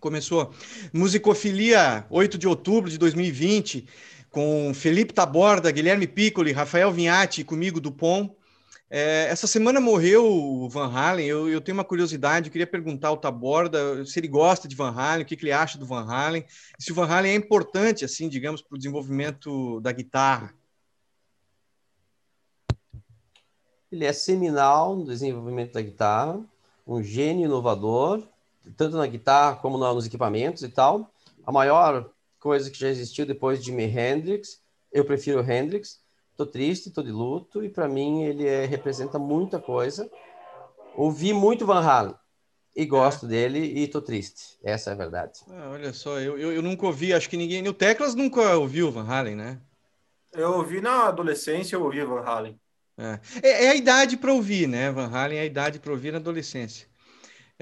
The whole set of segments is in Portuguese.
Começou. Musicofilia, 8 de outubro de 2020, com Felipe Taborda, Guilherme Piccoli, Rafael Vinhati, comigo, Dupont. É, essa semana morreu o Van Halen. Eu, eu, tenho uma curiosidade, eu queria perguntar ao Taborda se ele gosta de Van Halen, o que, que ele acha do Van Halen, se o Van Halen é importante, assim, digamos, para o desenvolvimento da guitarra. Ele é seminal no desenvolvimento da guitarra, um gênio inovador, tanto na guitarra como nos equipamentos e tal. A maior coisa que já existiu depois de Jimi Hendrix, eu prefiro Hendrix. Tô triste, tô de luto e para mim ele é, representa muita coisa. Ouvi muito Van Halen e gosto é. dele e tô triste. Essa é a verdade. Ah, olha só, eu, eu, eu, nunca ouvi, acho que ninguém. O Teclas nunca ouviu Van Halen, né? Eu ouvi na adolescência, eu ouvi Van Halen. É, é, é a idade para ouvir, né? Van Halen é a idade para ouvir na adolescência.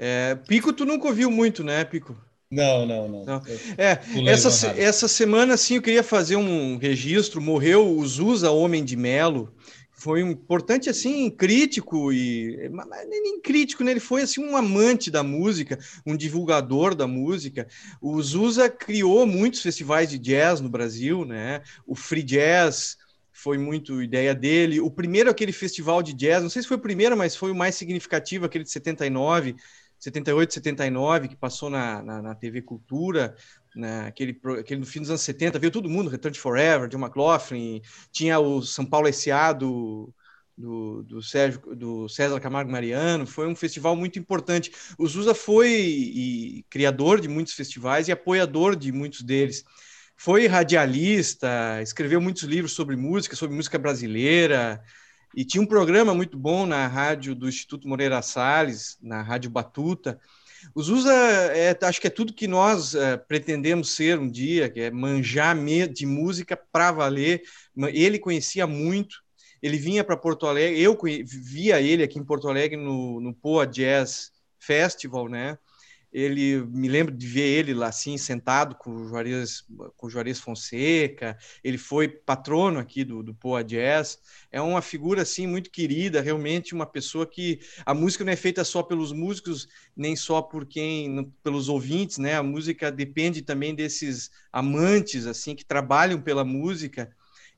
É, Pico, tu nunca ouviu muito, né, Pico? Não, não, não. não. É, essa, essa semana, sim, eu queria fazer um registro. Morreu o Zusa Homem de Melo. Foi um importante, assim, crítico e... Nem crítico, né? Ele foi, assim, um amante da música, um divulgador da música. O Zusa criou muitos festivais de jazz no Brasil, né? O Free Jazz foi muito ideia dele. O primeiro, aquele festival de jazz, não sei se foi o primeiro, mas foi o mais significativo, aquele de 79, 78, 79, que passou na, na, na TV Cultura, né, aquele, no fim dos anos 70, veio todo mundo, Return Forever, John McLaughlin, tinha o São Paulo S.A. do, do, do, Sérgio, do César Camargo Mariano, foi um festival muito importante. O Zusa foi e, criador de muitos festivais e apoiador de muitos deles. Foi radialista, escreveu muitos livros sobre música, sobre música brasileira, e tinha um programa muito bom na rádio do Instituto Moreira Salles, na Rádio Batuta. O Zusa, é, acho que é tudo que nós é, pretendemos ser um dia, que é manjar de música para valer. Ele conhecia muito, ele vinha para Porto Alegre, eu via ele aqui em Porto Alegre no, no Poa Jazz Festival, né? Ele me lembro de ver ele lá assim sentado com o Juarez com o Juarez Fonseca. Ele foi patrono aqui do, do Poa Jazz. É uma figura assim muito querida realmente uma pessoa que a música não é feita só pelos músicos nem só por quem pelos ouvintes né? A música depende também desses amantes assim que trabalham pela música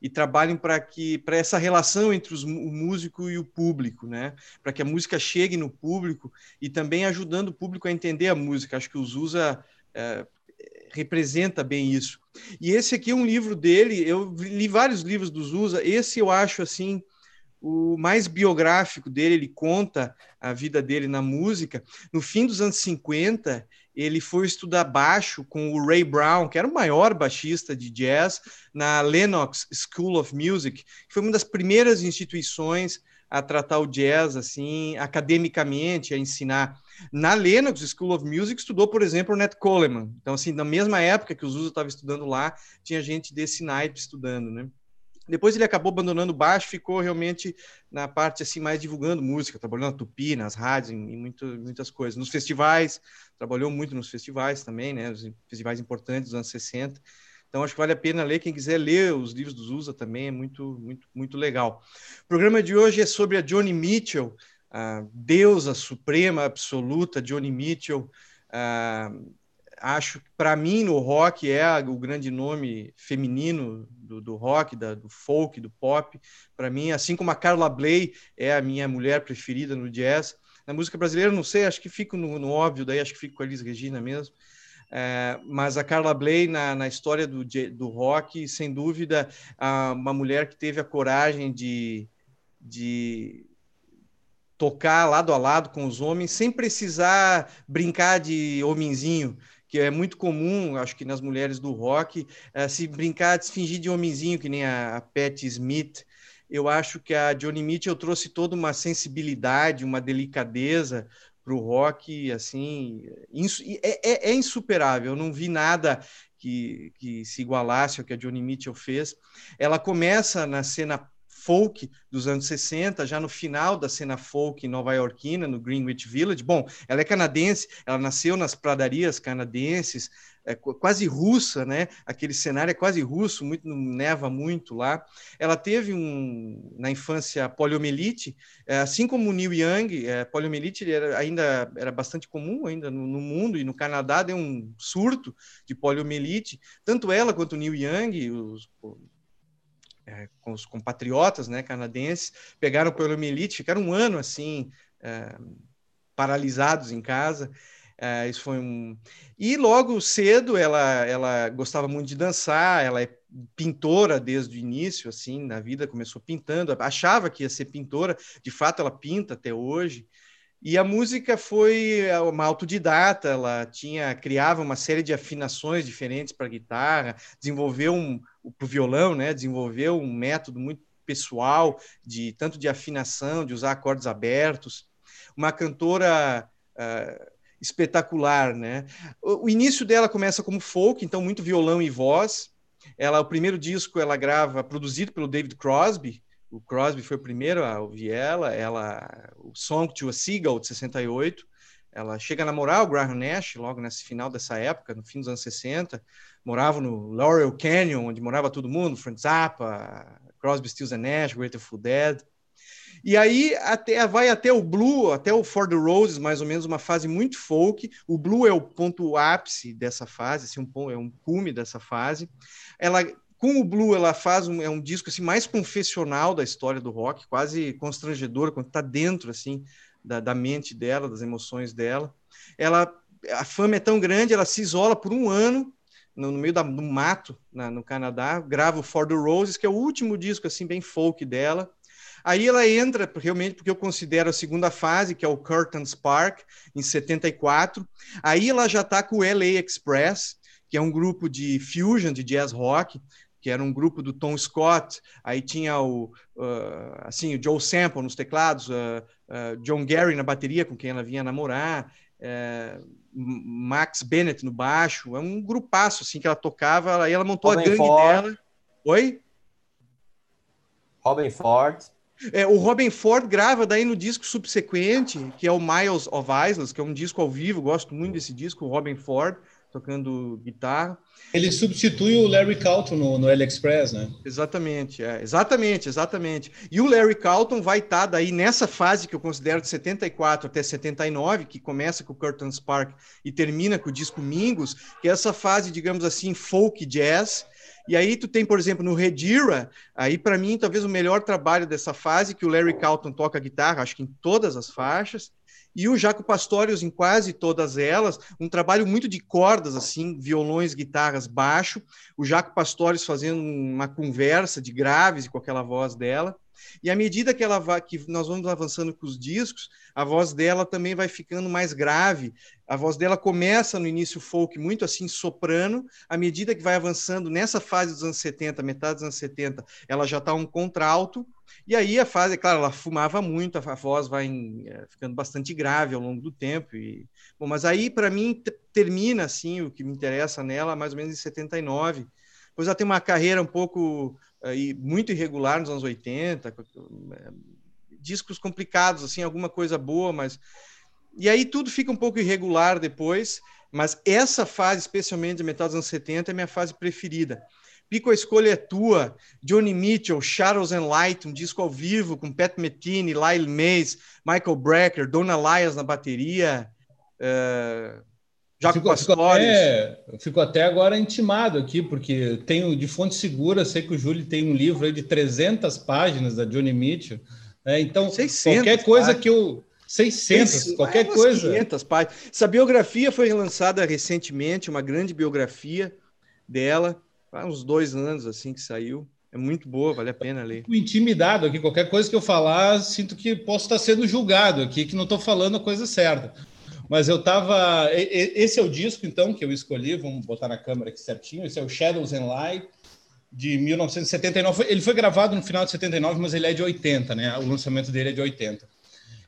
e trabalhem para que para essa relação entre os, o músico e o público, né? Para que a música chegue no público e também ajudando o público a entender a música. Acho que o Zusa é, representa bem isso. E esse aqui é um livro dele. Eu li vários livros do Zusa. Esse eu acho assim o mais biográfico dele. Ele conta a vida dele na música. No fim dos anos 50, ele foi estudar baixo com o Ray Brown, que era o maior baixista de jazz, na Lennox School of Music, que foi uma das primeiras instituições a tratar o jazz assim academicamente, a ensinar. Na Lennox School of Music estudou, por exemplo, o Nat Coleman. Então, assim, na mesma época que o Zusa estava estudando lá, tinha gente desse naipe estudando, né? Depois ele acabou abandonando o baixo, ficou realmente na parte assim mais divulgando música, trabalhou na Tupi, nas rádios, em, muito, muitas coisas. Nos festivais, trabalhou muito nos festivais também, né? Os festivais importantes dos anos 60. Então acho que vale a pena ler, quem quiser ler os livros dos USA também é muito, muito, muito legal. O programa de hoje é sobre a Johnny Mitchell, a deusa suprema absoluta Johnny Mitchell. Uh, acho que para mim no rock é o grande nome feminino do, do rock, da, do folk, do pop. Para mim, assim como a Carla Bley é a minha mulher preferida no jazz. Na música brasileira, não sei, acho que fico no, no óbvio, daí acho que fico com a Elis Regina mesmo. É, mas a Carla Bley, na, na história do, do rock, sem dúvida, uma mulher que teve a coragem de, de tocar lado a lado com os homens, sem precisar brincar de homenzinho, que é muito comum, acho que nas mulheres do rock, é, se brincar de se fingir de homenzinho, que nem a, a Smith. Eu acho que a Johnny Mitchell trouxe toda uma sensibilidade, uma delicadeza para o rock, assim, é, é, é, insuperável. Eu não vi nada que, que se igualasse ao que a Johnny Mitchell fez. Ela começa na cena folk dos anos 60, já no final da cena folk nova-iorquina, no Greenwich Village. Bom, ela é canadense, ela nasceu nas pradarias canadenses, é, quase russa, né? Aquele cenário é quase russo, muito neva muito lá. Ela teve um, na infância poliomielite, é, assim como Neil Young, é, poliomielite era, ainda era bastante comum ainda no, no, mundo e no Canadá deu um surto de poliomielite. Tanto ela quanto Neil Young, os, é, com os compatriotas, né, canadenses, pegaram poliomielite, ficaram um ano assim é, paralisados em casa. É, isso foi um. E logo cedo ela, ela gostava muito de dançar, ela é pintora desde o início, assim, na vida, começou pintando, achava que ia ser pintora, de fato ela pinta até hoje. E a música foi uma autodidata, ela tinha criava uma série de afinações diferentes para guitarra, desenvolveu um para o violão, né? Desenvolveu um método muito pessoal de tanto de afinação, de usar acordes abertos. Uma cantora uh, espetacular, né? O, o, início dela começa como folk, então muito violão e voz. Ela, o primeiro disco, ela grava produzido pelo David Crosby. O Crosby foi o primeiro a ouvir ela. Ela, o Song to a Seagull de 68. Ela chega a namorar o Graham Nash logo nesse final dessa época, no fim dos anos 60. Morava no Laurel Canyon, onde morava todo mundo, Frank Zappa, Crosby, Stills and Nash, Grateful Dead. E aí até, vai até o Blue, até o For the Roses, mais ou menos, uma fase muito folk. O Blue é o ponto ápice dessa fase, assim, um, é um cume dessa fase. Ela com o Blue, ela faz um, é um disco assim mais confessional da história do rock, quase constrangedor, quando está dentro assim da, da, mente dela, das emoções dela. Ela, a fama é tão grande, ela se isola por um ano no, no meio da, do mato na, no Canadá, grava o For the Roses, que é o último disco assim bem folk dela. Aí ela entra realmente porque eu considero a segunda fase, que é o Curtain Spark, em 74. Aí ela já está com o LA Express, que é um grupo de fusion, de jazz rock, que era um grupo do Tom Scott. Aí tinha o, uh, assim, o Joe Sample nos teclados, uh, uh, John Gary na bateria, com quem ela vinha namorar. Uh, Max Bennett no baixo, é um grupaço assim que ela tocava, aí ela montou Robin a gangue Ford. dela. Oi? Robin Ford. É, o Robin Ford grava daí no disco subsequente, que é o Miles of Islands, que é um disco ao vivo, gosto muito desse disco, o Robin Ford tocando guitarra. Ele substitui o Larry Calton no, no AliExpress, né? Exatamente, é, exatamente, exatamente. E o Larry Calton vai estar tá daí nessa fase que eu considero de 74 até 79, que começa com o Curtain Spark e termina com o disco Mingos, que é essa fase, digamos assim, folk jazz, e aí tu tem, por exemplo, no Redira, aí para mim talvez o melhor trabalho dessa fase que o Larry Calton toca guitarra, acho que em todas as faixas, e o Jaco Pastorius em quase todas elas, um trabalho muito de cordas, assim, violões, guitarras, baixo, o Jaco Pastorius fazendo uma conversa de graves com aquela voz dela, e à medida que ela vai, que nós vamos avançando com os discos, a voz dela também vai ficando mais grave. A voz dela começa no início folk muito assim soprano, à medida que vai avançando nessa fase dos anos 70, metade dos anos 70, ela já está um contralto. E aí a fase, claro, ela fumava muito, a voz vai em, é, ficando bastante grave ao longo do tempo. E, bom, mas aí para mim termina assim o que me interessa nela mais ou menos em 79. Pois ela tem uma carreira um pouco e muito irregular nos anos 80, é, discos complicados, assim, alguma coisa boa, mas. E aí tudo fica um pouco irregular depois, mas essa fase, especialmente de metade dos anos 70, é minha fase preferida. Pico, a escolha é tua. Johnny Mitchell, Shadows and Light, um disco ao vivo com Pat Metheny, Lyle Mays, Michael Brecker, Donna Lyas na bateria. Uh, já fico, fico, até, fico até agora intimado aqui, porque tenho de fonte segura, sei que o Júlio tem um livro aí de 300 páginas da Johnny Mitchell. Né? Então, 600 qualquer coisa páginas. que eu. 600, 600 qualquer coisa. 500 páginas. Essa biografia foi lançada recentemente, uma grande biografia dela, uns dois anos assim que saiu. É muito boa, vale a pena ler. Intimidado aqui, qualquer coisa que eu falar, sinto que posso estar sendo julgado aqui, que não estou falando a coisa certa. Mas eu tava. Esse é o disco, então, que eu escolhi. Vamos botar na câmera aqui certinho. Esse é o Shadows and Light, de 1979. Ele foi gravado no final de 79, mas ele é de 80, né? O lançamento dele é de 80.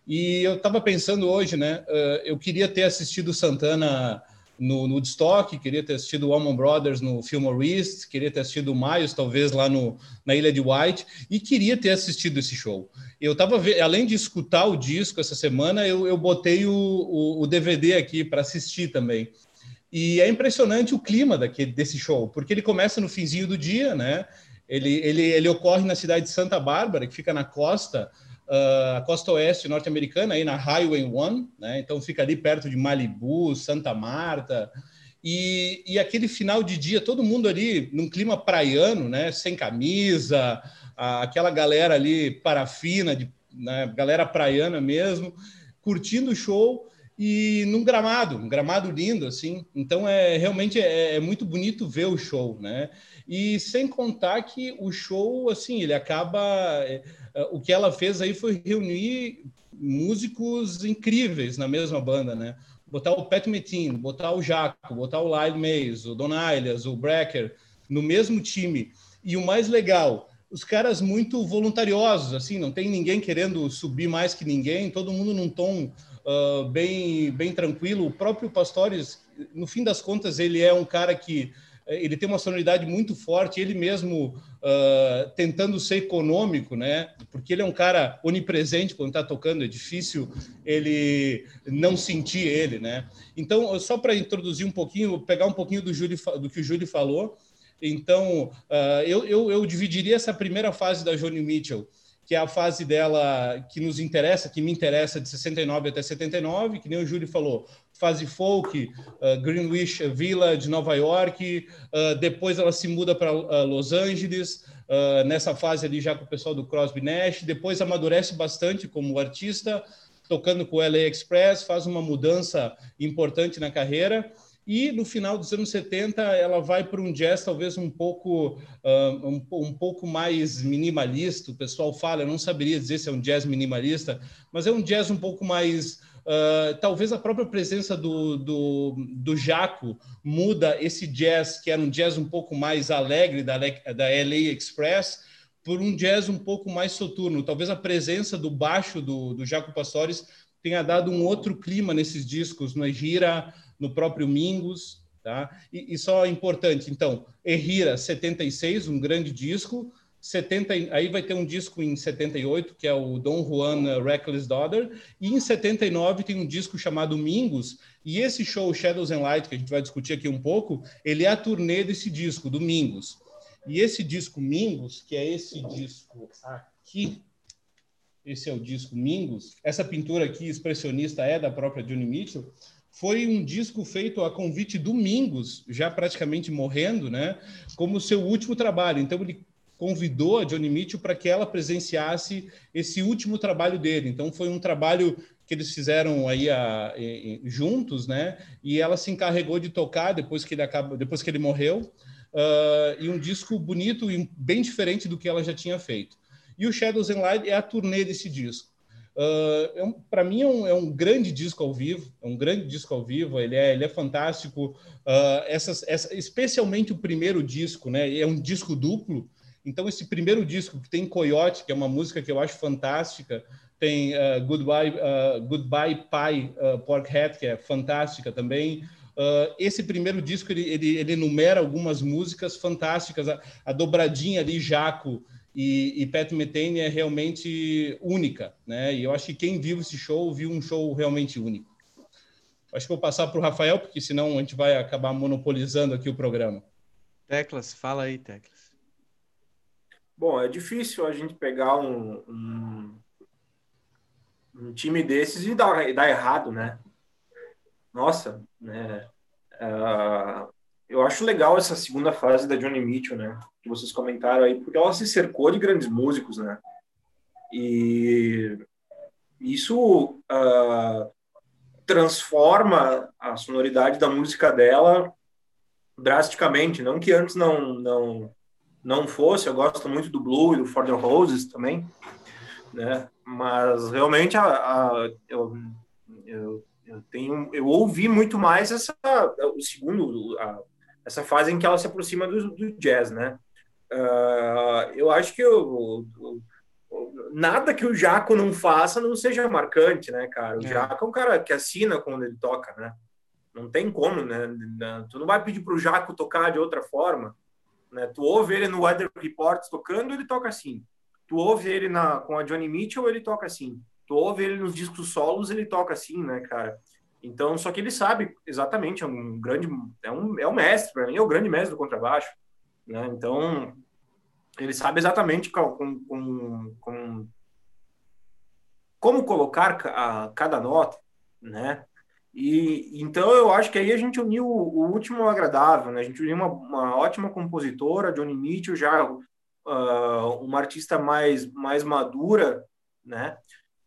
E eu estava pensando hoje, né? Eu queria ter assistido Santana no, no Woodstock, queria ter assistido o Allman Brothers no Fillmore East, queria ter assistido o Miles, talvez, lá no, na Ilha de White, e queria ter assistido esse show. Eu estava, além de escutar o disco essa semana, eu, eu botei o, o, o DVD aqui para assistir também. E é impressionante o clima daquele, desse show, porque ele começa no finzinho do dia, né? Ele, ele, ele ocorre na cidade de Santa Bárbara, que fica na costa, a costa oeste norte-americana, aí na Highway 1, né? Então fica ali perto de Malibu, Santa Marta. E, e aquele final de dia, todo mundo ali num clima praiano, né? Sem camisa, aquela galera ali parafina, de, né? galera praiana mesmo, curtindo o show e num gramado, um gramado lindo, assim. Então, é realmente é, é, muito bonito ver o show, né? E sem contar que o show, assim, ele acaba... É, é, o que ela fez aí foi reunir músicos incríveis na mesma banda, né? Botar o Pat Metin, botar o Jaco, botar o Lyle Mays, o Don Aylias, o Brecker, no mesmo time. E o mais legal, os caras muito voluntariosos, assim, não tem ninguém querendo subir mais que ninguém, todo mundo num tom uh, bem, bem tranquilo. O próprio Pastores, no fim das contas, ele é um cara que ele tem uma sonoridade muito forte, ele mesmo uh, tentando ser econômico, né? Porque ele é um cara onipresente quando está tocando, é difícil ele não sentir ele, né? Então, só para introduzir um pouquinho, pegar um pouquinho do, Júlio, do que o Júlio falou, então uh, eu, eu, eu dividiria essa primeira fase da Johnny Mitchell que é a fase dela que nos interessa, que me interessa de 69 até 79, que nem o Júlio falou, fase folk, uh, Greenwich Village, Nova York, uh, depois ela se muda para uh, Los Angeles, nessa fase ali já com o pessoal do Crosby Nash, depois amadurece bastante como artista, tocando com o LA Express, faz uma mudança importante na carreira, e no final dos anos 70 ela vai para um jazz talvez um pouco uh, um, um, pouco mais minimalista. O pessoal fala, eu não saberia dizer se é um jazz minimalista, mas é um jazz um pouco mais uh, talvez a própria presença do, do, do Jaco muda esse jazz que era um jazz um pouco mais alegre da, da LA Express por um jazz um pouco mais soturno. Talvez a presença do baixo do, do Jaco Pastores tenha dado um outro clima nesses discos, no Gira, no próprio Mingus, tá? E, e só importante, então, Errira 76, um grande disco, 70, aí vai ter um disco em 78, que é o Don Juan Reckless Daughter, e em 79 tem um disco chamado Mingus, e esse show Shadows and Light, que a gente vai discutir aqui um pouco, ele é a turnê desse disco, do Mingus. E esse disco Mingus, que é esse disco aqui, esse é o disco Mingus, essa pintura aqui expressionista é da própria Johnny Mitchell, foi um disco feito a convite do Mingus, já praticamente morrendo, né, como seu último trabalho. Então ele convidou a Johnny Mitchell para que ela presenciasse esse último trabalho dele. Então foi um trabalho que eles fizeram aí a, juntos, né? E ela se encarregou de tocar depois que ele acaba, depois que ele morreu, uh, e um disco bonito e bem diferente do que ela já tinha feito. E o Shadows and Light é a turnê desse disco. Uh, é um, para mim é um, é um, grande disco ao vivo, é um grande disco ao vivo, ele é, ele é fantástico. Uh, essas, essa, especialmente o primeiro disco, né? É um disco duplo. Então esse primeiro disco que tem Coyote, que é uma música que eu acho fantástica, tem uh, Goodbye, Goodbye Pie Pork Hat, que é fantástica também. esse primeiro disco ele, ele, ele enumera algumas músicas fantásticas, a, a dobradinha ali Jaco e, e Pat Metheny é realmente única, né? E eu acho que quem viu esse show viu um show realmente único. Acho que vou passar para o Rafael, porque senão a gente vai acabar monopolizando aqui o programa. Teclas, fala aí, Teclas. Bom, é difícil a gente pegar um, um, um time desses e dar, dar errado, né? Nossa, né? Uh, eu acho legal essa segunda fase da Johnny Mitchell, né? Que vocês comentaram aí, porque ela se cercou de grandes músicos, né? E isso uh, transforma a sonoridade da música dela drasticamente. Não que antes não não não fosse. Eu gosto muito do Blue e do For the Roses também, né? Mas realmente a, a eu, eu eu tenho eu ouvi muito mais essa o segundo a, essa fase em que ela se aproxima do, do jazz, né? Uh, eu acho que o, nada que o Jaco não faça não seja marcante, né, cara? O é. Jaco é um cara que assina quando ele toca, né? Não tem como, né? Tu não vai pedir para o Jaco tocar de outra forma, né? Tu ouve ele no Weather Report tocando, ele toca assim. Tu ouve ele na, com a Johnny Mitchell, ele toca assim. Tu ouve ele nos discos solos, ele toca assim, né, cara? Então, só que ele sabe exatamente, é um grande, é um, é um mestre, para mim é o grande mestre do contrabaixo, né? Então, ele sabe exatamente com, com, com como colocar a, cada nota, né? E então eu acho que aí a gente uniu o, último agradável, né? A gente uniu uma, uma ótima compositora, Johnny Mitchell, já uh, uma artista mais mais madura, né?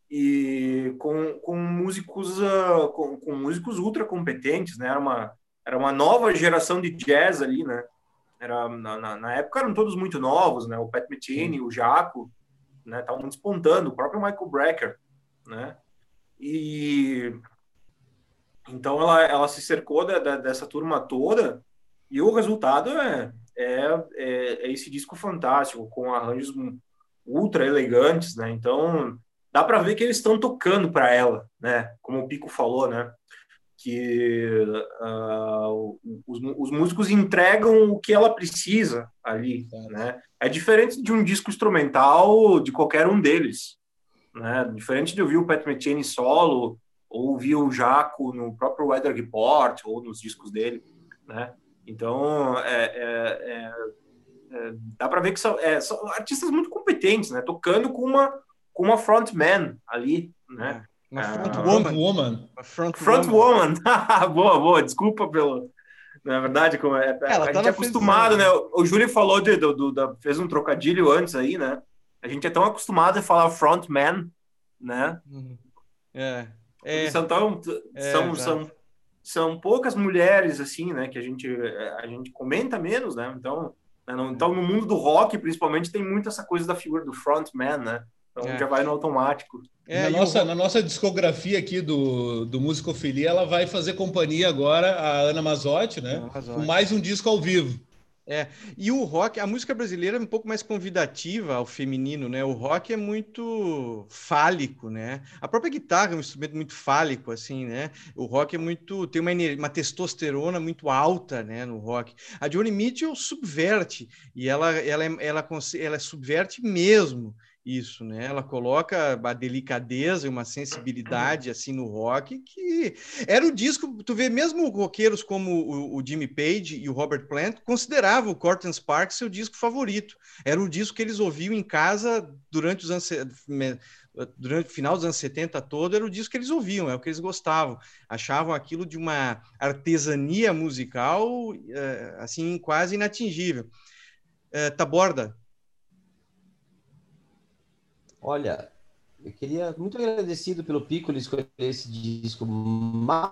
E com, com músicos uh, com, com, músicos ultra competentes, né? Era uma era uma nova geração de jazz ali, né? Era na, na, na época eram todos muito novos, né? O Pat Metheny, o Jaco, né? Estavam despontando, o próprio Michael Brecker, né? E então ela, ela se cercou da, da, dessa turma toda e o resultado é, é, é, é, esse disco fantástico, com arranjos ultra elegantes, né? Então dá para ver que eles estão tocando para ela, né? Como o Pico falou, né? Que uh, os, os, músicos entregam o que ela precisa ali, né? É diferente de um disco instrumental de qualquer um deles, né? Diferente de ouvir o Pat Metheny solo ou ouvir o Jaco no próprio Weather Report ou nos discos dele, né? Então, é, é, é, é dá para ver que são, é, são, artistas muito competentes, né? Tocando com uma, com uma frontman ali, né? Uma front woman. front, front woman. boa, boa. Desculpa pelo... Na verdade, como é, Ela a tá gente é acostumado, né? O, o Júlio falou de, do, do, da, fez um trocadilho antes aí, né? A gente é tão acostumado a falar frontman, né? Uhum. É. É, são, tão, é, são, são, são poucas mulheres, assim, né, que a gente, a gente comenta menos, né? Então, né, no, então, no mundo do rock, principalmente, tem muito essa coisa da figura do frontman, né? Então é. já vai no automático. É, na, nossa, o... na nossa discografia aqui do, do Musicofilia, ela vai fazer companhia agora a Ana Mazotti, né? Mazotti. Com mais um disco ao vivo. É, e o rock, a música brasileira é um pouco mais convidativa ao feminino, né? O rock é muito fálico, né? A própria guitarra é um instrumento muito fálico, assim, né? O rock é muito, tem uma, uma testosterona muito alta, né, no rock. A Johnny Mitchell subverte, e ela, ela, ela, ela, ela subverte mesmo isso, né? Ela coloca a delicadeza e uma sensibilidade assim no rock que era o disco. Tu vê mesmo roqueiros como o, o Jimmy Page e o Robert Plant consideravam o Corten Sparks seu disco favorito. Era o disco que eles ouviam em casa durante os anos durante o final dos anos 70 todo, era o disco que eles ouviam, é o que eles gostavam. Achavam aquilo de uma artesania musical eh, assim quase inatingível. Uh, Taborda, Olha, eu queria muito agradecido pelo Piccolo escolher esse disco maravilhoso.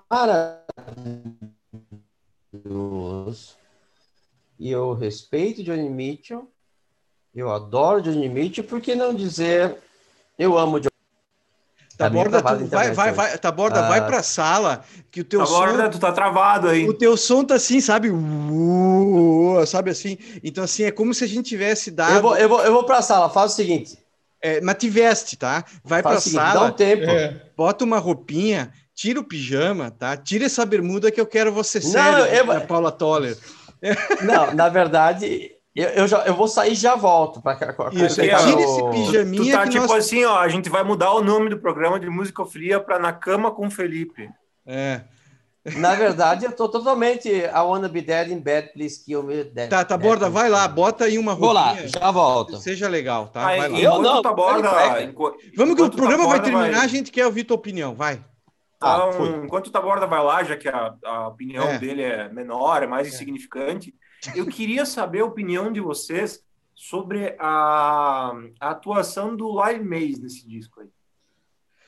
E eu respeito Johnny Mitchell. Eu adoro Johnny Mitchell, por que não dizer eu amo Johnny Taborda, tá tu vai, vai, vai, Taborda, ah, vai pra sala, que o teu Taborda, som... tu tá travado aí. O teu som tá assim, sabe? Uh, sabe assim? Então, assim, é como se a gente tivesse dado... Eu vou, eu vou, eu vou pra sala, faz o seguinte, é, mas te veste, tá? Vai para a sala, dá um tempo. É. bota uma roupinha, tira o pijama, tá? Tira essa bermuda que eu quero você sério, eu... Né, Paula Toller. Não, na verdade, eu, eu, já, eu vou sair e já volto. Pra, Isso, tira o... esse pijaminha. Tu, tu tá tipo nós... assim, ó, a gente vai mudar o nome do programa de música fria para Na Cama com Felipe. É. Na verdade, eu tô totalmente I wanna be dead in bed, please kill me dead. Tá, tá, Borda, vai lá, bota aí uma roupinha. Vou lá, já volto. Seja legal, tá? Vai lá. Eu não, tá borda, Vamos que o programa vai terminar, vai... a gente quer ouvir tua opinião, vai. Então, ah, enquanto o Taborda vai lá, já que a, a opinião é. dele é menor, é mais é. insignificante, eu queria saber a opinião de vocês sobre a, a atuação do Lyle Mays nesse disco aí.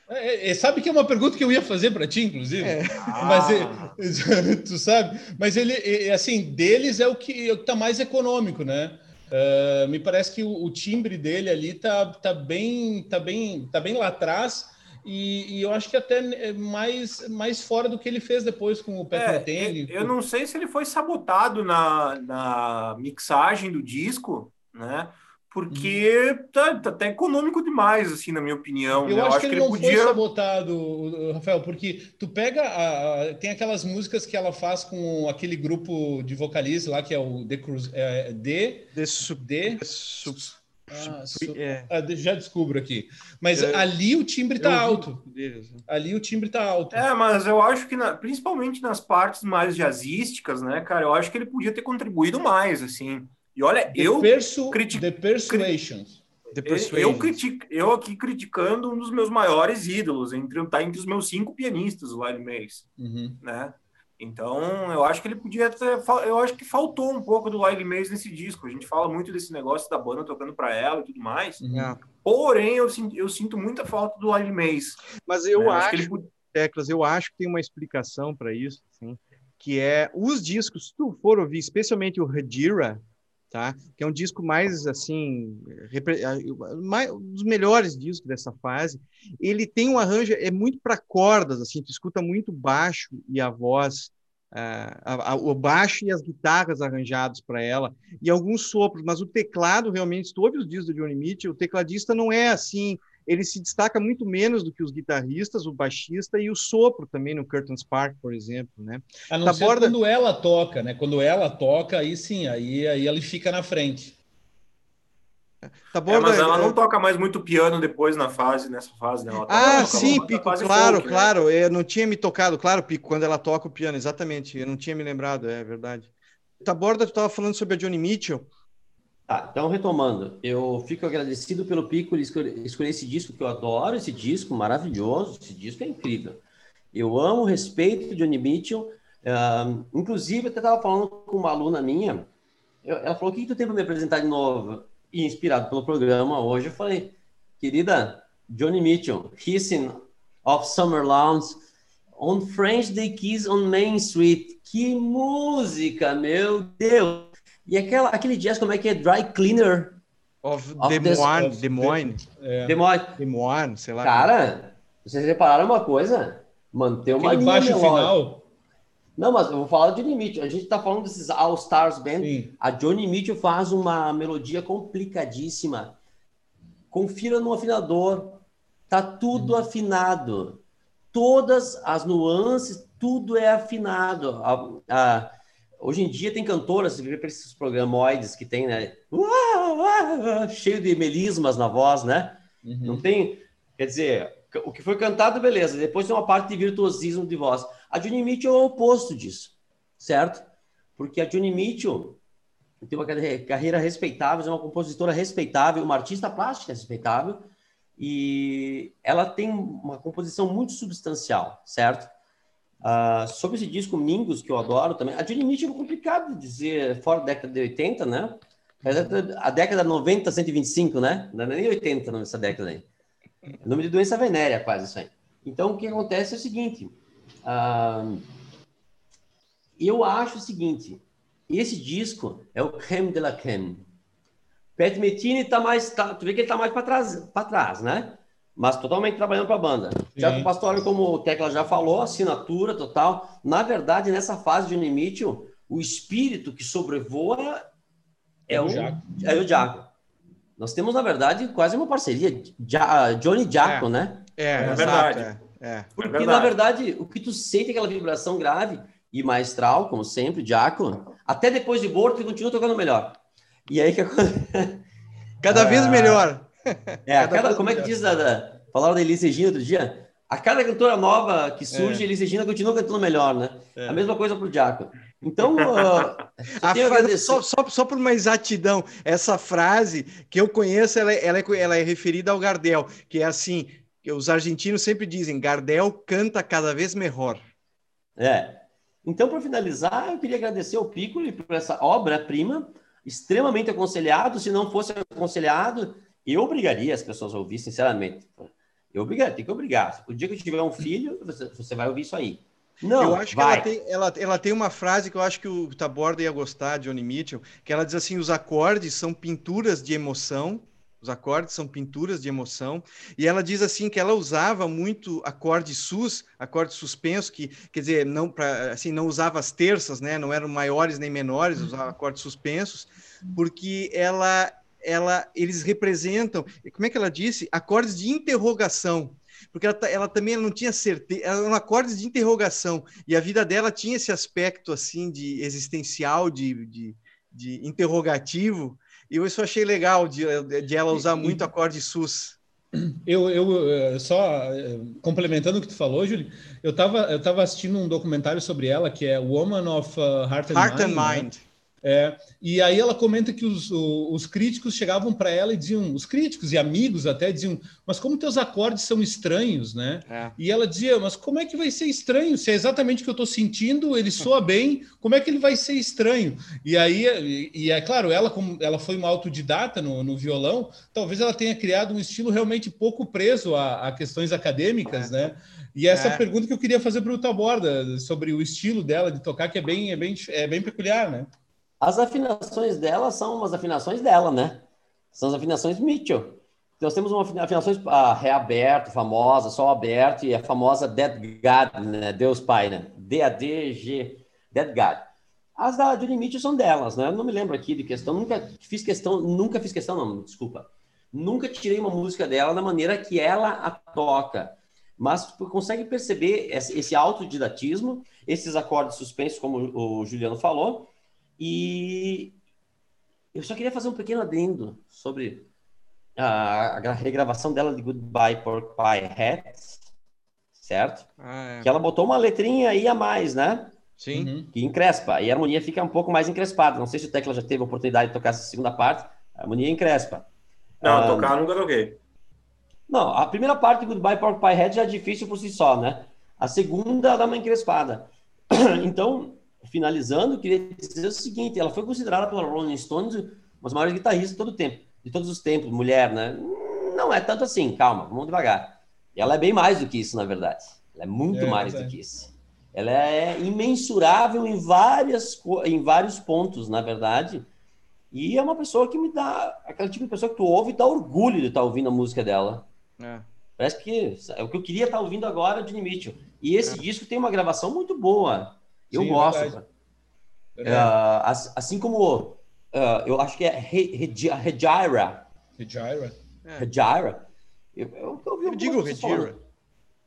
É, é, sabe que é uma pergunta que eu ia fazer para ti, inclusive. É. Mas ah. tu sabe? Mas ele, assim, deles é o que está mais econômico, né? Uh, me parece que o, o, timbre dele ali tá, tá bem, tá bem, tá bem lá atrás. E, e, eu acho que até mais, mais fora do que ele fez depois com o Pet é, Eu não sei se ele foi sabotado na, na mixagem do disco, né? Porque uhum. tá, tá até econômico demais, assim, na minha opinião. Eu, né? acho, eu acho, que, ele, ele não podia... foi sabotado, Rafael, porque tu pega a, a, tem aquelas músicas que ela faz com aquele grupo de vocalistas lá que é o The Cruz, é, The, The, Sub, The, Sub, Ah, é. ah, já descubro aqui. Mas é, ali o timbre está alto. Deles, né? Ali o timbre está alto. É, mas eu acho que, na, principalmente nas partes mais jazzísticas, né, cara, eu acho que ele podia ter contribuído mais, assim. E olha, the eu. Persu critico, The Persuasions. Eu, eu, critico, eu aqui criticando um dos meus maiores ídolos, entre, tá entre os meus cinco pianistas, o Lyle Mays, uhum. né? Então, eu acho que ele podia ter. Eu acho que faltou um pouco do Lyle Mays nesse disco. A gente fala muito desse negócio da banda tocando para ela e tudo mais. Uhum. Porém, eu, eu sinto muita falta do Lyle Mays. Mas eu né? acho, acho que ele... Teclas, eu acho que tem uma explicação para isso, assim, que é os discos, se tu for ouvir, especialmente o Hadira, tá? Que é um disco mais assim, mais, um dos melhores discos dessa fase. Ele tem um arranjo é muito para cordas, assim, tu escuta muito baixo e a voz a, a, o baixo e as guitarras arranjados para ela e alguns sopros, mas o teclado realmente, tu ouve os discos do Johnny Mitchell, o tecladista não é assim ele se destaca muito menos do que os guitarristas, o baixista e o sopro também no Curtain Spark, por exemplo, né? A não ser borda... quando ela toca, né? Quando ela toca, aí sim, aí, aí ele fica na frente. Taborda, é, mas ela não toca mais muito piano depois na fase, nessa fase, né? ah, sim, Pico, claro, folk, né? claro. Né? Eu não tinha me tocado, claro, Pico, quando ela toca o piano, exatamente. Eu não tinha me lembrado, é verdade. Taborda, tu estava falando sobre a Johnny Mitchell. Tá, então retomando, eu fico agradecido pelo Pico escolher, esse disco, que eu adoro esse disco, maravilhoso, esse disco é incrível. Eu amo, respeito Johnny Mitchell, uh, inclusive até estava falando com uma aluna minha, eu, ela falou, o que, que tu tem para me apresentar de novo? E inspirado pelo programa hoje, eu falei, querida, Johnny Mitchell, Hissing of Summer Lawns, On French They Kiss on Main Street, que música, meu Deus! E aquela, aquele jazz, como é que é? Dry Cleaner. Of, of Des Moines. Des Moines. É. Des Moines. Des Moines, sei lá. Cara, vocês repararam uma coisa? Manter uma aquele linha baixo melódica. final. Não, mas eu vou falar de Mitchell. A gente tá falando desses All Stars Band. Sim. A Johnny Mitchell faz uma melodia complicadíssima. Confira no afinador. Tá tudo hum. afinado. Todas as nuances, tudo é afinado. A, a, Hoje em dia tem cantoras, você vê para esses programoides que tem, né? cheio de melismas na voz, né? Uhum. Não tem. Quer dizer, o que foi cantado, beleza. Depois tem uma parte de virtuosismo de voz. A Johnny Mitchell é o oposto disso, certo? Porque a Johnny Mitchell tem uma carreira respeitável, é uma compositora respeitável, uma artista plástica respeitável, e ela tem uma composição muito substancial, certo? Uh, sobre esse disco Mingos, que eu adoro também, a Johnny Mitchell é complicado de dizer fora da década de 80, né? A década 90, 125, né? Não é nem 80 nessa década aí. Nome de doença venérea, quase isso aí. Então, o que acontece é o seguinte: uh, eu acho o seguinte, esse disco é o creme de la creme. Pat Metini tá mais, tá, tu vê que ele tá mais para trás, trás, né? Mas totalmente trabalhando para a banda. Tiago Pastori, como o Tecla já falou, assinatura total. Na verdade, nessa fase de limite, o espírito que sobrevoa é, é o, é o Jaco. Nós temos, na verdade, quase uma parceria. Ja, Johnny Jaco, é. né? É, é verdade. É, é. Porque, verdade. na verdade, o que tu sente é aquela vibração grave e maestral, como sempre, Jaco, até depois de morto, ele continua tocando melhor. E aí que Cada vez ah. melhor. É, a cada, como é que diz a, da, falaram da Elis Regina outro dia? A cada cantora nova que surge, é. Elis Regina continua cantando melhor, né? É. A mesma coisa para o Diaco. Então, uh, a frase, só, só, só por uma exatidão, essa frase que eu conheço, ela, ela, é, ela é referida ao Gardel, que é assim, que os argentinos sempre dizem, Gardel canta cada vez melhor. É. Então, para finalizar, eu queria agradecer ao Piccoli por essa obra-prima, extremamente aconselhado. Se não fosse aconselhado, eu obrigaria as pessoas a ouvir, sinceramente. Eu obrigaria, tem que obrigar. O dia que eu tiver um filho, você, você vai ouvir isso aí. Não, eu acho vai. que ela tem, ela, ela tem uma frase que eu acho que o Taborda ia gostar, Johnny Mitchell, que ela diz assim: os acordes são pinturas de emoção, os acordes são pinturas de emoção, e ela diz assim que ela usava muito acorde sus, acorde suspenso, que quer dizer, não para assim, não usava as terças, né? Não eram maiores nem menores, usava acordes suspensos, porque ela ela, eles representam, como é que ela disse? Acordes de interrogação. Porque ela, ela também não tinha certeza, eram acordes de interrogação. E a vida dela tinha esse aspecto assim de existencial, de, de, de interrogativo. E eu isso achei legal de, de ela usar muito acorde sus. Eu, eu eh, só eh, complementando o que tu falou, Júlio, eu estava eu tava assistindo um documentário sobre ela que é Woman of uh, Heart and Heart Mind. And Mind. Né? É, e aí ela comenta que os, os críticos chegavam para ela e diziam, os críticos e amigos até diziam, mas como teus acordes são estranhos, né? É. E ela dizia, mas como é que vai ser estranho? Se é exatamente o que eu estou sentindo, ele soa bem, como é que ele vai ser estranho? E aí, e, e é claro, ela como ela foi uma autodidata no, no, violão, talvez ela tenha criado um estilo realmente pouco preso a, a questões acadêmicas, é. né? E essa é. pergunta que eu queria fazer para o Taborda sobre o estilo dela de tocar, que é bem, é bem, é bem peculiar, né? As afinações dela são umas afinações dela, né? São as afinações Mitchell. Nós temos uma afinações a Ré aberto, famosa, Sol aberto, e a famosa Dead God, né? Deus Pai, né? D-A-D-G, Dead God. As da Johnny Mitchell são delas, né? Eu não me lembro aqui de questão, nunca fiz questão, nunca fiz questão, não, desculpa. Nunca tirei uma música dela da maneira que ela a toca. Mas consegue perceber esse autodidatismo, esses acordes suspensos, como o Juliano falou, e eu só queria fazer um pequeno adendo sobre a, a regravação dela de Goodbye Pork Pie Hat, certo? Ah, é. Que ela botou uma letrinha aí a mais, né? Sim. Uhum. Que encrespa. E a harmonia fica um pouco mais encrespada. Não sei se o Tecla já teve a oportunidade de tocar essa segunda parte. A harmonia encrespa. Não, um, tocar nunca toquei. Não, a primeira parte de Goodbye Pork Pie Head já é difícil por si só, né? A segunda dá uma encrespada. então, finalizando, queria dizer o seguinte: ela foi considerada pela Rolling Stones uma das maiores guitarristas de todo o tempo, de todos os tempos, mulher, né? Não é tanto assim, calma, vamos devagar. Ela é bem mais do que isso, na verdade. Ela é muito é, mais é. do que isso. Ela é imensurável em, várias, em vários pontos, na verdade. E é uma pessoa que me dá. aquele tipo de pessoa que tu ouve e dá orgulho de estar tá ouvindo a música dela. É. Parece que é o que eu queria estar tá ouvindo agora de Mitchell. E esse é. disco tem uma gravação muito boa. Eu Sim, gosto. Verdade. Uh, assim como uh, eu acho que é Regira. Regira. Regira. Eu, eu, eu, eu digo Regira.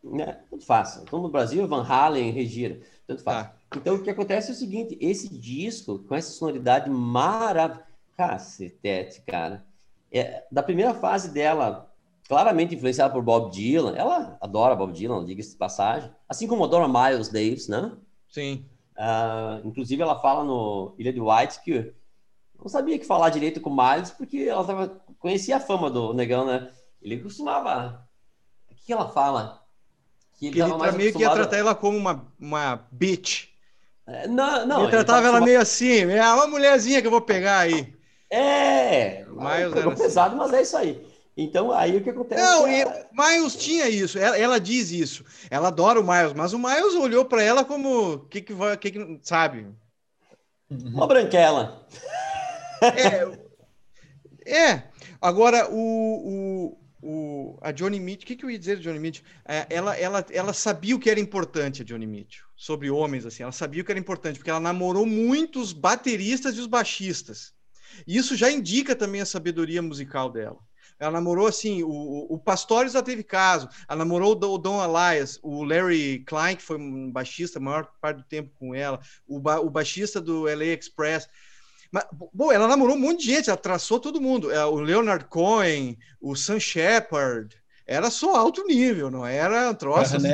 Né? Tanto faz. Então no Brasil, Van Halen, Regira. Tanto faz. Tá. Então o que acontece é o seguinte: esse disco, com essa sonoridade maravilhosa. Cacetete, cara. É, da primeira fase dela, claramente influenciada por Bob Dylan. Ela adora Bob Dylan, diga-se de passagem. Assim como adora Miles Davis, né? Sim. Uh, inclusive, ela fala no Ilha de White que não sabia que falar direito com o Miles, porque ela tava, conhecia a fama do negão, né? Ele costumava. O que ela fala? Que ele, que ele mais meio que ia tratar ela como uma, uma bitch. É, não, não. Ele tratava ele ela meio assim, é uma mulherzinha que eu vou pegar aí. É, Miles pegou pesado, assim. mas é isso aí. Então, aí o que acontece? Não, é... Miles tinha isso, ela, ela, diz isso. Ela adora o Miles, mas o Miles olhou para ela como que que vai, que que sabe? Uma branquela. É, é. Agora o, o, o a Johnny Mitchell, o que, que eu ia dizer de Johnny Mitchell? É, ela, ela, ela sabia o que era importante a Johnny Mitchell sobre homens assim. Ela sabia o que era importante porque ela namorou muitos bateristas e os baixistas. E isso já indica também a sabedoria musical dela. Ela namorou, assim, o, o Pastorius já teve caso. Ela namorou o Don Elias, o Larry Klein, que foi um baixista a maior parte do tempo com ela, o, ba o baixista do LA Express. Mas, bom, ela namorou um monte de gente, ela traçou todo mundo. É, o Leonard Cohen, o Sam Shepard. Era só alto nível, não era um troço. Assim.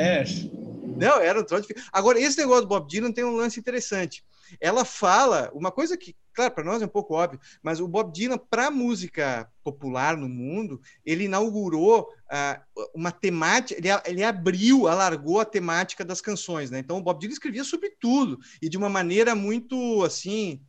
Não, era um troço. Agora, esse negócio do Bob Dylan tem um lance interessante ela fala uma coisa que, claro, para nós é um pouco óbvio, mas o Bob Dylan, para a música popular no mundo, ele inaugurou uh, uma temática, ele, ele, abriu, alargou a temática das canções, né? Então, o Bob Dylan escrevia sobre tudo e de uma maneira muito, assim,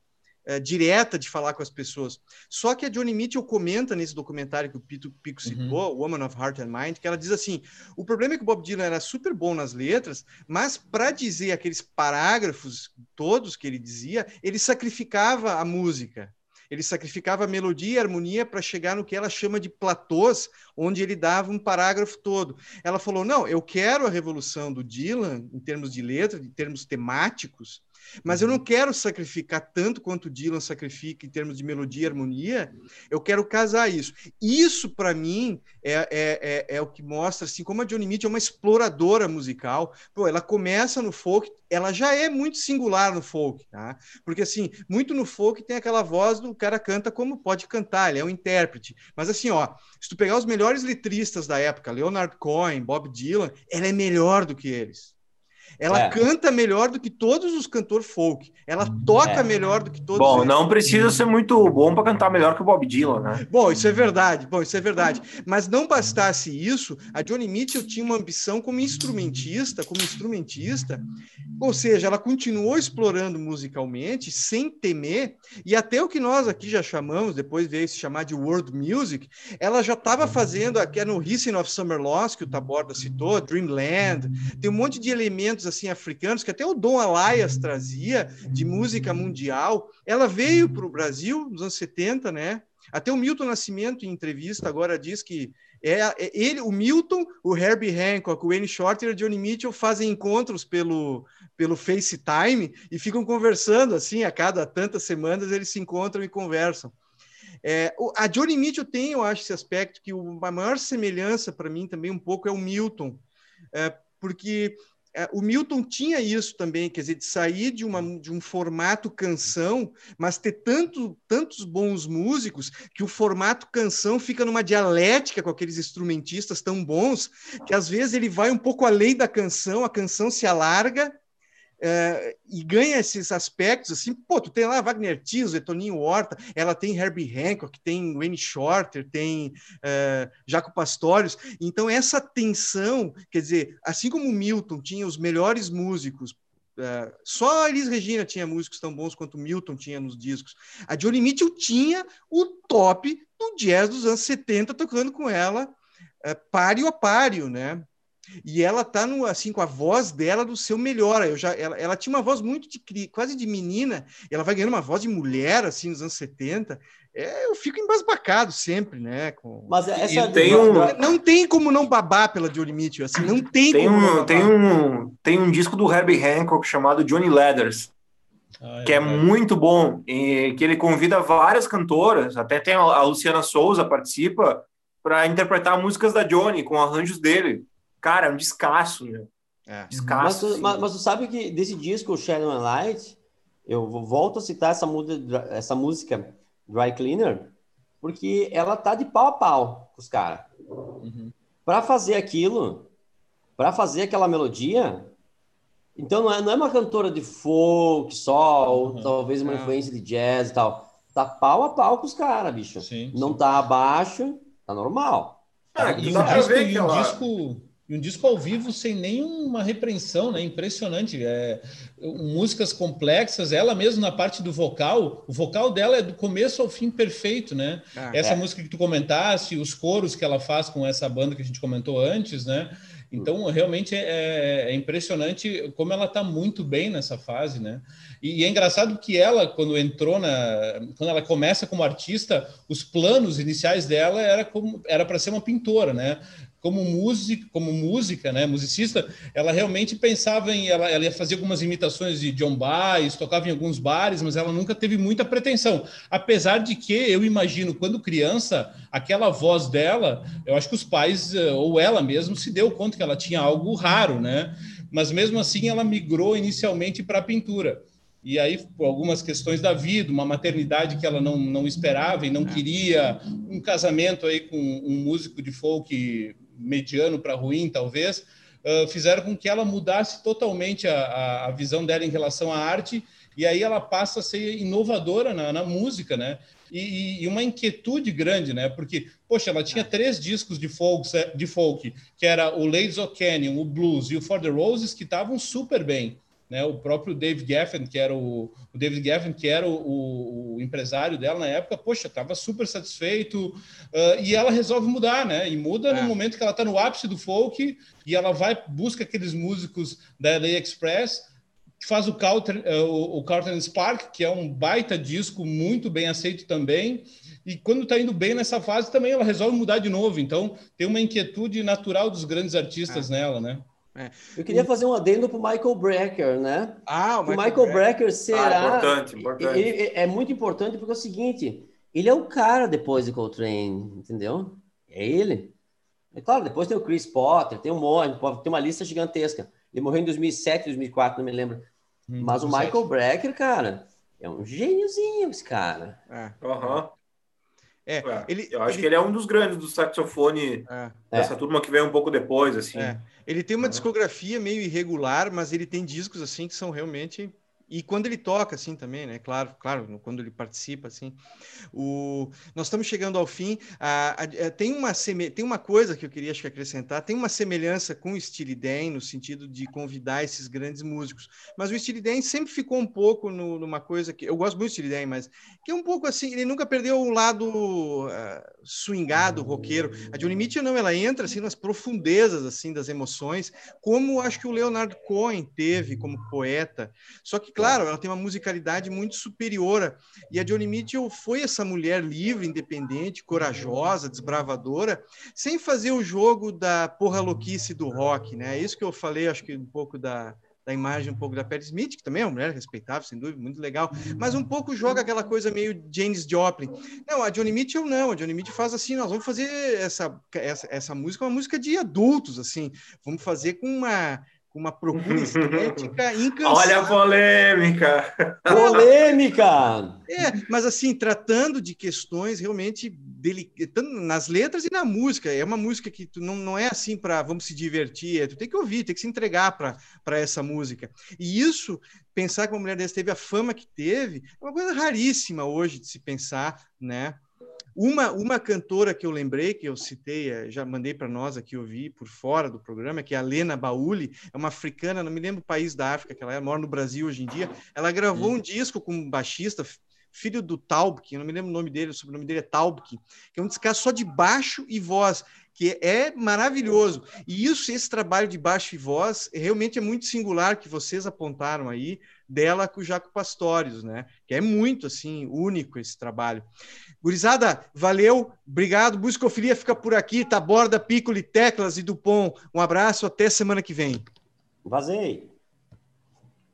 é, direta de falar com as pessoas. Só que a Johnny Mitchell comenta nesse documentário que o Pito Pico uhum. citou, uhum. Woman of Heart and Mind, que ela diz assim: o problema é que o Bob Dylan era super bom nas letras, mas para dizer aqueles parágrafos todos que ele dizia, ele sacrificava a música. Ele sacrificava a melodia e a harmonia para chegar no que ela chama de platôs, onde ele dava um parágrafo todo. Ela falou: não, eu quero a revolução do Dylan, em termos de letra, em termos temáticos, Mas eu não quero sacrificar tanto quanto o Dylan sacrifica em termos de melodia e harmonia. Eu quero casar isso. Isso, para mim, é, é, é, é, o que mostra assim, como a Johnny Mitchell é uma exploradora musical. Pô, ela começa no folk, ela já é muito singular no folk, tá? Porque, assim, muito no folk tem aquela voz do cara canta como pode cantar, ele é um intérprete. Mas, assim, ó, se tu pegar os melhores letristas da época, Leonard Cohen, Bob Dylan, ela é melhor do que eles. Ela é. canta melhor do que todos os cantores folk. Ela uhum. toca é. melhor do que todos Bom, eles. não precisa ser muito bom para cantar melhor que o Bob Dylan, né? Bom, isso é verdade. Bom, isso é verdade. Mas não bastasse isso, a Johnny Mitchell tinha uma ambição como instrumentista, como instrumentista, ou seja, ela continuou explorando musicalmente sem temer, e até o que nós aqui já chamamos, depois veio se chamar de world music, ela já estava fazendo, aqui é no Hissing of Summer Loss, que o Taborda citou, Dreamland, tem um monte de elementos assim africanos que até o Dom Alaias trazia de música mundial. Ela veio para o Brasil nos anos 70, né? Até o Milton Nascimento, em entrevista, agora diz que é, é ele, o Milton, o Herbie Hancock, o Wayne Shorter e o Johnny Mitchell fazem encontros pelo, pelo FaceTime e ficam conversando assim, a cada tantas semanas eles se encontram e conversam. É, a Johnny Mitchell tem, eu acho, esse aspecto que o, a maior semelhança para mim também um pouco é o Milton, é, porque o Milton tinha isso também, quer dizer, de sair de, uma, de um formato canção, mas ter tanto, tantos bons músicos que o formato canção fica numa dialética com aqueles instrumentistas tão bons que às vezes ele vai um pouco além da canção, a canção se alarga é, e ganha esses aspectos assim, pô, tu tem lá Wagner Tiso, Toninho Horta, ela tem Herbie Hancock, tem Wayne Shorter, tem é, Jaco Pastorius, então essa tensão, quer dizer, assim como Milton tinha os melhores músicos Uh, só a Elis Regina tinha músicos tão bons quanto Milton tinha nos discos. A Johnny Mitchell tinha o top do jazz dos anos 70 tocando com ela, uh, páreo a páreo, né? E ela tá no, assim com a voz dela do seu melhor. Eu já, ela, ela tinha uma voz muito de quase de menina, e ela vai ganhando uma voz de mulher assim nos anos 70. É, eu fico embasbacado sempre, né? Com... Mas essa tem um... não tem como não babar pela Johnny Mitchell, assim, não tem, tem como um, tem um tem um disco do Herbie Hancock chamado Johnny Leathers. Ah, é que é, muito bom, e que ele convida várias cantoras, até tem a, a Luciana Souza participa para interpretar músicas da Johnny com arranjos dele. Cara, é um descasso, meu. É. Descasso. Mas tu, mas, mas tu, sabe que desse disco, Shadow and Light, eu volto a citar essa, essa música Dry Cleaner, porque ela tá de pau a pau com os caras. Uhum. Para fazer aquilo, para fazer aquela melodia, então não é, não é uma cantora de folk só, ou uhum. talvez uma é. influência de jazz e tal. Tá pau a pau com os caras, bicho. Sim, não sim. tá abaixo, tá normal. Ah, e, um disco, e um disco e um disco ao vivo sem nenhuma repreensão, né? Impressionante. É, músicas complexas, ela mesmo na parte do vocal, o vocal dela é do começo ao fim perfeito, né? Ah, essa é. música que tu comentaste, os coros que ela faz com essa banda que a gente comentou antes, né? Então, realmente é, é, impressionante como ela está muito bem nessa fase, né? E, e, é engraçado que ela, quando entrou na, quando ela começa como artista, os planos iniciais dela era como era para ser uma pintora, né? Como música, como música, né, musicista, ela realmente pensava em ela, ela ia fazer algumas imitações de John Baez, tocava em alguns bares, mas ela nunca teve muita pretensão. Apesar de que eu imagino quando criança, aquela voz dela, eu acho que os pais eh, ou ela mesma se deu conta que ela tinha algo raro, né? Mas mesmo assim ela migrou inicialmente para a pintura. E aí, por algumas questões da vida, uma maternidade que ela não, não esperava e não é. queria, um casamento aí com um músico de folk mediano para ruim, talvez, uh, fizeram com que ela mudasse totalmente a, a, visão dela em relação à arte, e aí ela passa a ser inovadora na, na música, né? E, e, uma inquietude grande, né? Porque, poxa, ela tinha três discos de folk, de folk que era o Ladies of Canyon, o Blues e o For the Roses, que estavam super bem. Né, o próprio Dave Geffen, que era o, o David Geffen, que era o, o, empresário dela na época, poxa, estava super satisfeito uh, e ela resolve mudar, né? E muda é. no momento que ela está no ápice do folk e ela vai busca aqueles músicos da LA Express que faz o Carlton, o, o Carlton Spark, que é um baita disco muito bem aceito também. E quando está indo bem nessa fase também ela resolve mudar de novo. Então tem uma inquietude natural dos grandes artistas é. nela, né? É. Eu queria fazer um adendo para o Michael Brecker, né? Ah, o Michael, o Michael Brecker será. Ah, importante, importante. Ele, é muito importante porque é o seguinte: ele é o cara depois de Coltrane, entendeu? É ele. É claro, depois tem o Chris Potter, tem um monte, tem uma lista gigantesca. Ele morreu em 2007, 2004, não me lembro. Hum, Mas o Michael Brecker, cara, é um gêniozinho esse cara. É. Uhum. É, é, ele, eu acho ele... que ele é um dos grandes do saxofone é. dessa é. turma que veio um pouco depois, assim. É. Ele tem uma discografia meio irregular, mas ele tem discos assim que são realmente e quando ele toca, assim, também, né? Claro, claro, quando ele participa, assim. O... Nós estamos chegando ao fim. A, a, a, é, tem, uma seme... tem uma coisa que eu queria acho que acrescentar. Tem uma semelhança com o Steely Dan, no sentido de convidar esses grandes músicos. Mas o Steely Dan sempre ficou um pouco no, numa coisa que... Eu gosto muito do Steely Dan, mas que é um pouco assim... Ele nunca perdeu o lado uh, swingado, roqueiro. A Johnny Mitchell, não. Ela entra, assim, nas profundezas, assim, das emoções, como acho que o Leonard Cohen teve como poeta. Só que claro, ela tem uma musicalidade muito superior. E a Johnny Mitchell foi essa mulher livre, independente, corajosa, desbravadora, sem fazer o jogo da porra louquice do rock, né? É isso que eu falei, acho que um pouco da, da imagem um pouco da Patti Smith, que também é uma mulher respeitável, sem dúvida, muito legal, mas um pouco joga aquela coisa meio James Joplin. Não, a Johnny Mitchell não, a Johnny Mitchell faz assim, nós vamos fazer essa, essa, essa música, uma música de adultos, assim, vamos fazer com uma com uma procura estética incansável. Olha a polêmica! Polêmica! É, mas assim, tratando de questões realmente delicadas, nas letras e na música. É uma música que tu não, não é assim para vamos se divertir, é, tu tem que ouvir, tem que se entregar para essa música. E isso, pensar que uma mulher dessa teve a fama que teve, é uma coisa raríssima hoje de se pensar, né? Uma, uma cantora que eu lembrei, que eu citei, eh, já mandei para nós aqui ouvir por fora do programa, que é a Lena Bauli, é uma africana, não me lembro o país da África que ela é, mora no Brasil hoje em dia. Ela gravou um disco com um baixista, filho do Taubke, eu não me lembro o nome dele, o sobrenome dele é Taubke, que é um disco só de baixo e voz, que é maravilhoso. E isso, esse trabalho de baixo e voz, realmente é muito singular que vocês apontaram aí, dela com o Jaco Pastorius, né? Que é muito, assim, único esse trabalho. Gurizada, valeu, obrigado. Buscofilia fica por aqui, Taborda, Piccoli, Teclas e Dupont. Um abraço, até semana que vem. Vazei.